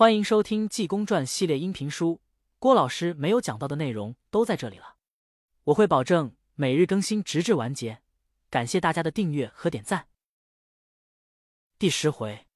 欢迎收听《济公传》系列音频书，郭老师没有讲到的内容都在这里了。我会保证每日更新，直至完结。感谢大家的订阅和点赞。第十回，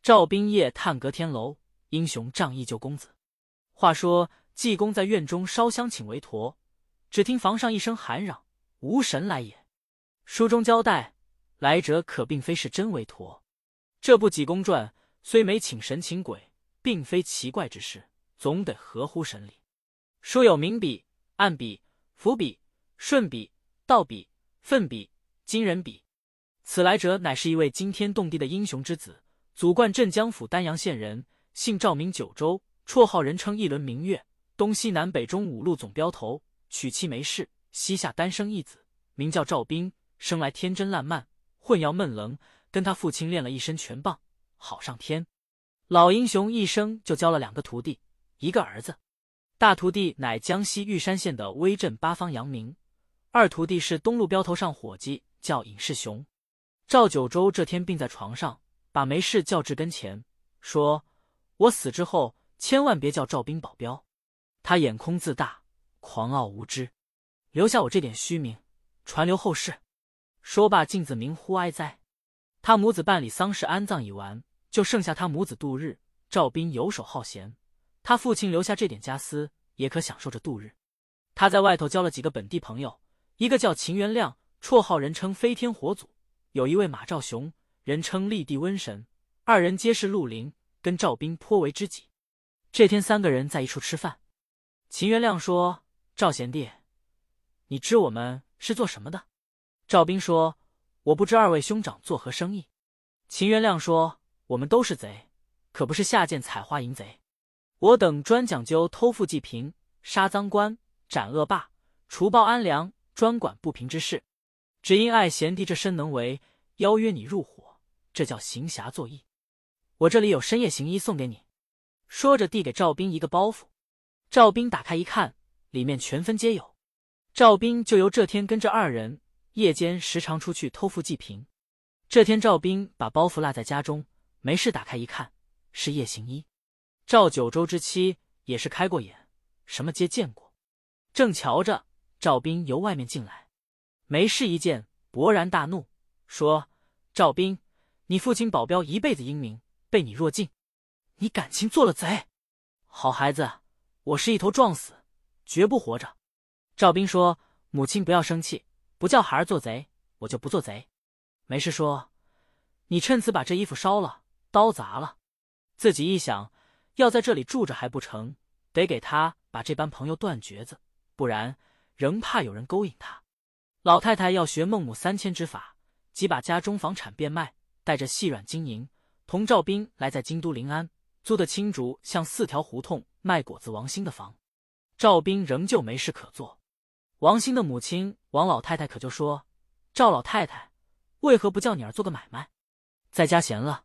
赵兵夜探隔天楼，英雄仗义救公子。话说济公在院中烧香请韦陀，只听房上一声喊嚷：“无神来也！”书中交代，来者可并非是真韦陀。这部《济公传》虽没请神请鬼。并非奇怪之事，总得合乎神理。书有明笔、暗笔、伏笔、顺笔、倒笔、奋笔、惊人笔。此来者乃是一位惊天动地的英雄之子，祖贯镇江府丹阳县人，姓赵，名九州，绰号人称一轮明月，东西南北中五路总镖头，娶妻没事，膝下单生一子，名叫赵斌。生来天真烂漫，混要闷棱，跟他父亲练了一身拳棒，好上天。老英雄一生就教了两个徒弟，一个儿子，大徒弟乃江西玉山县的威震八方杨明，二徒弟是东路镖头上伙计，叫尹世雄。赵九州这天病在床上，把梅氏叫至跟前，说：“我死之后，千万别叫赵兵保镖。他眼空自大，狂傲无知，留下我这点虚名，传留后世。”说罢，镜子鸣呼哀哉。他母子办理丧事安葬已完。就剩下他母子度日。赵斌游手好闲，他父亲留下这点家私，也可享受着度日。他在外头交了几个本地朋友，一个叫秦元亮，绰号人称飞天火祖；有一位马兆雄，人称立地瘟神。二人皆是绿林，跟赵斌颇为知己。这天，三个人在一处吃饭。秦元亮说：“赵贤弟，你知我们是做什么的？”赵斌说：“我不知二位兄长作何生意。”秦元亮说。我们都是贼，可不是下贱采花淫贼。我等专讲究偷富济贫、杀赃官、斩恶霸、除暴安良，专管不平之事。只因爱贤弟这身能为，邀约你入伙，这叫行侠作义。我这里有深夜行医送给你。说着，递给赵斌一个包袱。赵斌打开一看，里面全分皆有。赵斌就由这天跟着二人，夜间时常出去偷富济贫。这天，赵斌把包袱落在家中。没事，打开一看，是夜行衣。赵九州之妻也是开过眼，什么皆见过。正瞧着，赵斌由外面进来，没事一见，勃然大怒，说：“赵斌，你父亲保镖一辈子英明，被你弱尽，你感情做了贼。好孩子，我是一头撞死，绝不活着。”赵斌说：“母亲不要生气，不叫孩儿做贼，我就不做贼。”没事说：“你趁此把这衣服烧了。”刀砸了，自己一想，要在这里住着还不成，得给他把这般朋友断绝子，不然仍怕有人勾引他。老太太要学孟母三迁之法，即把家中房产变卖，带着细软金银，同赵斌来在京都临安租的青竹巷四条胡同卖果子王兴的房。赵斌仍旧没事可做，王兴的母亲王老太太可就说：“赵老太太，为何不叫你儿做个买卖，在家闲了？”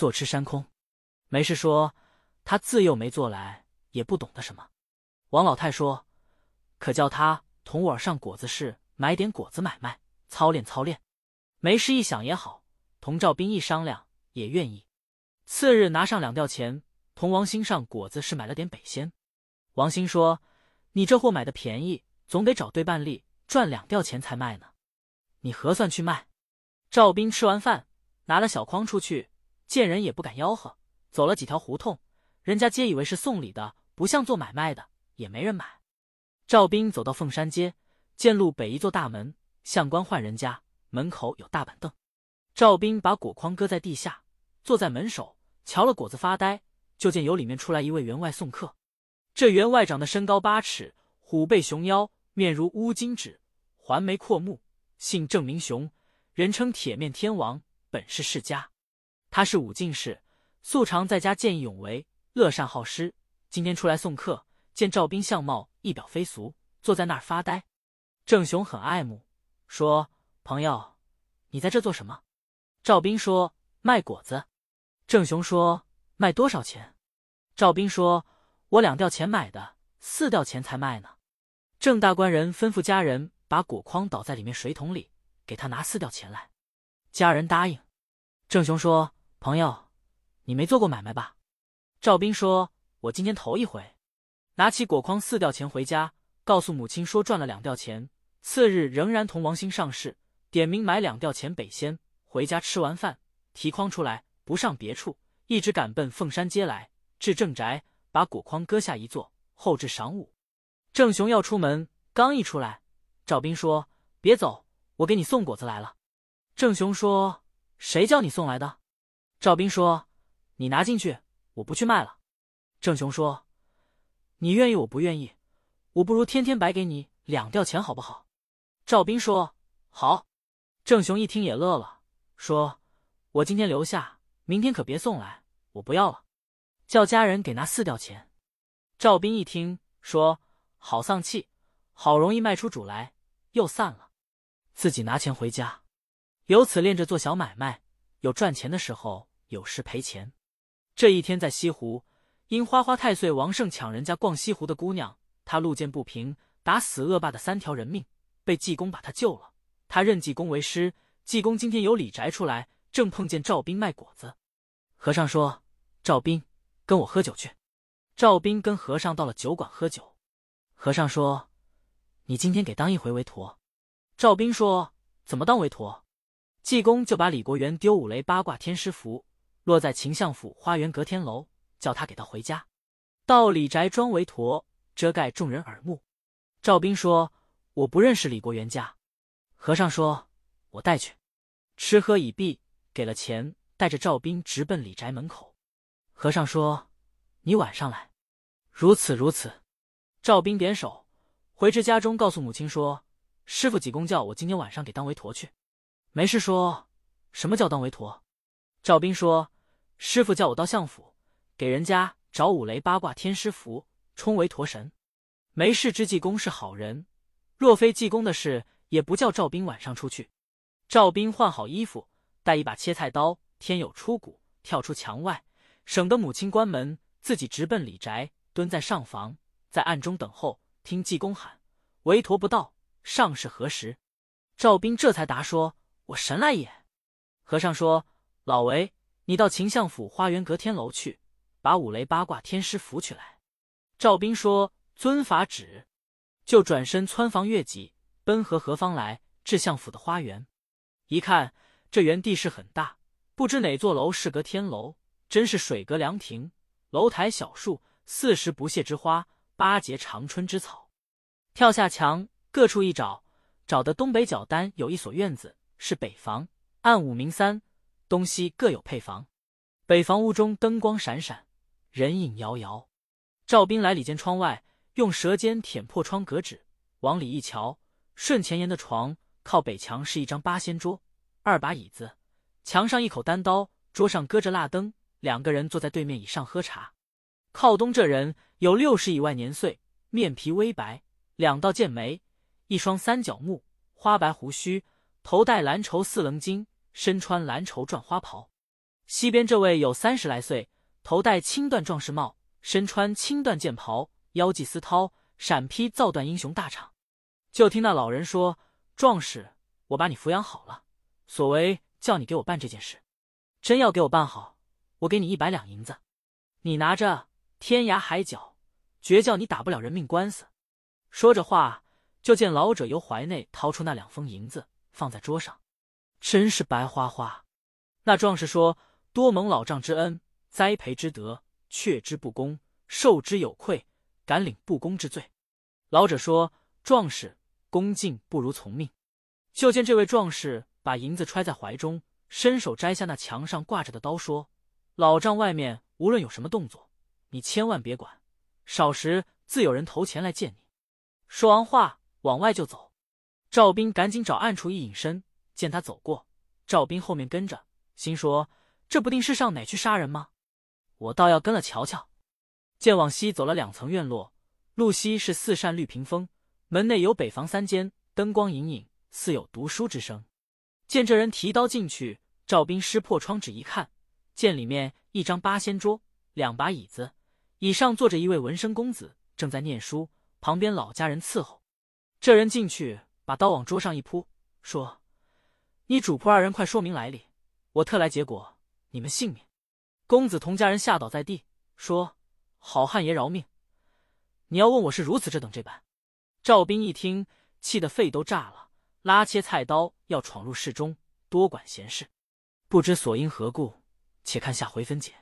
坐吃山空，没事说，他自幼没做来，也不懂得什么。王老太说：“可叫他同我上果子市买点果子买卖，操练操练。”没事一想也好，同赵斌一商量，也愿意。次日拿上两吊钱，同王兴上果子市买了点北仙。王兴说：“你这货买的便宜，总得找对半利，赚两吊钱才卖呢。你核算去卖。”赵斌吃完饭，拿了小筐出去。见人也不敢吆喝，走了几条胡同，人家皆以为是送礼的，不像做买卖的，也没人买。赵斌走到凤山街，见路北一座大门，相官宦人家，门口有大板凳。赵斌把果筐搁在地下，坐在门首，瞧了果子发呆，就见由里面出来一位员外送客。这员外长得身高八尺，虎背熊腰，面如乌金纸，环眉阔目，姓郑名雄，人称铁面天王，本是世家。他是武进士，素常在家见义勇为，乐善好施。今天出来送客，见赵斌相貌一表非俗，坐在那儿发呆。郑雄很爱慕，说：“朋友，你在这做什么？”赵斌说：“卖果子。”郑雄说：“卖多少钱？”赵斌说：“我两吊钱买的，四吊钱才卖呢。”郑大官人吩咐家人把果筐倒在里面水桶里，给他拿四吊钱来。家人答应。郑雄说。朋友，你没做过买卖吧？赵斌说：“我今天头一回。”拿起果筐四吊钱回家，告诉母亲说赚了两吊钱。次日仍然同王兴上市，点名买两吊钱北仙。回家吃完饭，提筐出来，不上别处，一直赶奔凤山街来。至正宅，把果筐搁下一坐，后至晌午。郑雄要出门，刚一出来，赵斌说：“别走，我给你送果子来了。”郑雄说：“谁叫你送来的？”赵斌说：“你拿进去，我不去卖了。”郑雄说：“你愿意，我不愿意，我不如天天白给你两吊钱，好不好？”赵斌说：“好。”郑雄一听也乐了，说：“我今天留下，明天可别送来，我不要了，叫家人给拿四吊钱。”赵斌一听说：“好丧气，好容易卖出主来，又散了，自己拿钱回家，由此练着做小买卖，有赚钱的时候。”有时赔钱。这一天在西湖，因花花太岁王胜抢人家逛西湖的姑娘，他路见不平，打死恶霸的三条人命，被济公把他救了。他认济公为师。济公今天由李宅出来，正碰见赵斌卖果子。和尚说：“赵斌，跟我喝酒去。”赵斌跟和尚到了酒馆喝酒。和尚说：“你今天给当一回为陀。”赵斌说：“怎么当为陀？”济公就把李国元丢五雷八卦天师符。落在秦相府花园隔天楼，叫他给他回家。到李宅装为驼，遮盖众人耳目。赵斌说：“我不认识李国元家。”和尚说：“我带去。”吃喝已毕，给了钱，带着赵斌直奔李宅门口。和尚说：“你晚上来。”如此如此。赵斌点手，回至家中，告诉母亲说：“师傅济公叫我今天晚上给当为驼去。”没事说：“什么叫当为驼？”赵斌说。师傅叫我到相府，给人家找五雷八卦天师符，充为驼神。没事之济公是好人，若非济公的事，也不叫赵斌晚上出去。赵斌换好衣服，带一把切菜刀，天有出谷，跳出墙外，省得母亲关门，自己直奔李宅，蹲在上房，在暗中等候，听济公喊：“为陀不到，上是何时？”赵斌这才答说：“我神来也。”和尚说：“老韦。”你到秦相府花园隔天楼去，把五雷八卦天师符取来。赵斌说：“遵法旨。”就转身蹿房越脊，奔河何方来？至相府的花园，一看这园地势很大，不知哪座楼是隔天楼，真是水阁凉亭，楼台小树，四时不谢之花，八节长春之草。跳下墙，各处一找，找的东北角单有一所院子，是北房，暗五明三。东西各有配房，北房屋中灯光闪闪，人影摇摇。赵斌来里间窗外，用舌尖舔破窗格纸，往里一瞧，顺前沿的床靠北墙是一张八仙桌，二把椅子，墙上一口单刀，桌上搁着蜡灯，两个人坐在对面椅上喝茶。靠东这人有六十以外年岁，面皮微白，两道剑眉，一双三角目，花白胡须，头戴蓝绸四棱巾。身穿蓝绸缎花袍，西边这位有三十来岁，头戴青缎壮士帽，身穿青缎剑袍，腰系丝绦，闪披造缎英雄大氅。就听那老人说：“壮士，我把你抚养好了，所为叫你给我办这件事，真要给我办好，我给你一百两银子，你拿着天涯海角，绝叫你打不了人命官司。”说着话，就见老者由怀内掏出那两封银子，放在桌上。真是白花花。那壮士说：“多蒙老丈之恩，栽培之德，却之不恭，受之有愧，敢领不公之罪。”老者说：“壮士恭敬不如从命。”就见这位壮士把银子揣在怀中，伸手摘下那墙上挂着的刀，说：“老丈外面无论有什么动作，你千万别管，少时自有人投钱来见你。”说完话，往外就走。赵斌赶紧找暗处一隐身。见他走过，赵斌后面跟着，心说：“这不定是上哪去杀人吗？我倒要跟了瞧瞧。”见往西走了两层院落，路西是四扇绿屏风，门内有北房三间，灯光隐隐，似有读书之声。见这人提刀进去，赵斌撕破窗纸一看，见里面一张八仙桌，两把椅子，椅上坐着一位文生公子，正在念书，旁边老家人伺候。这人进去，把刀往桌上一铺，说。你主仆二人快说明来历，我特来结果你们性命。公子同家人吓倒在地，说：“好汉爷饶命！你要问我是如此这等这般。”赵斌一听，气得肺都炸了，拉切菜刀要闯入市中，多管闲事。不知所因何故，且看下回分解。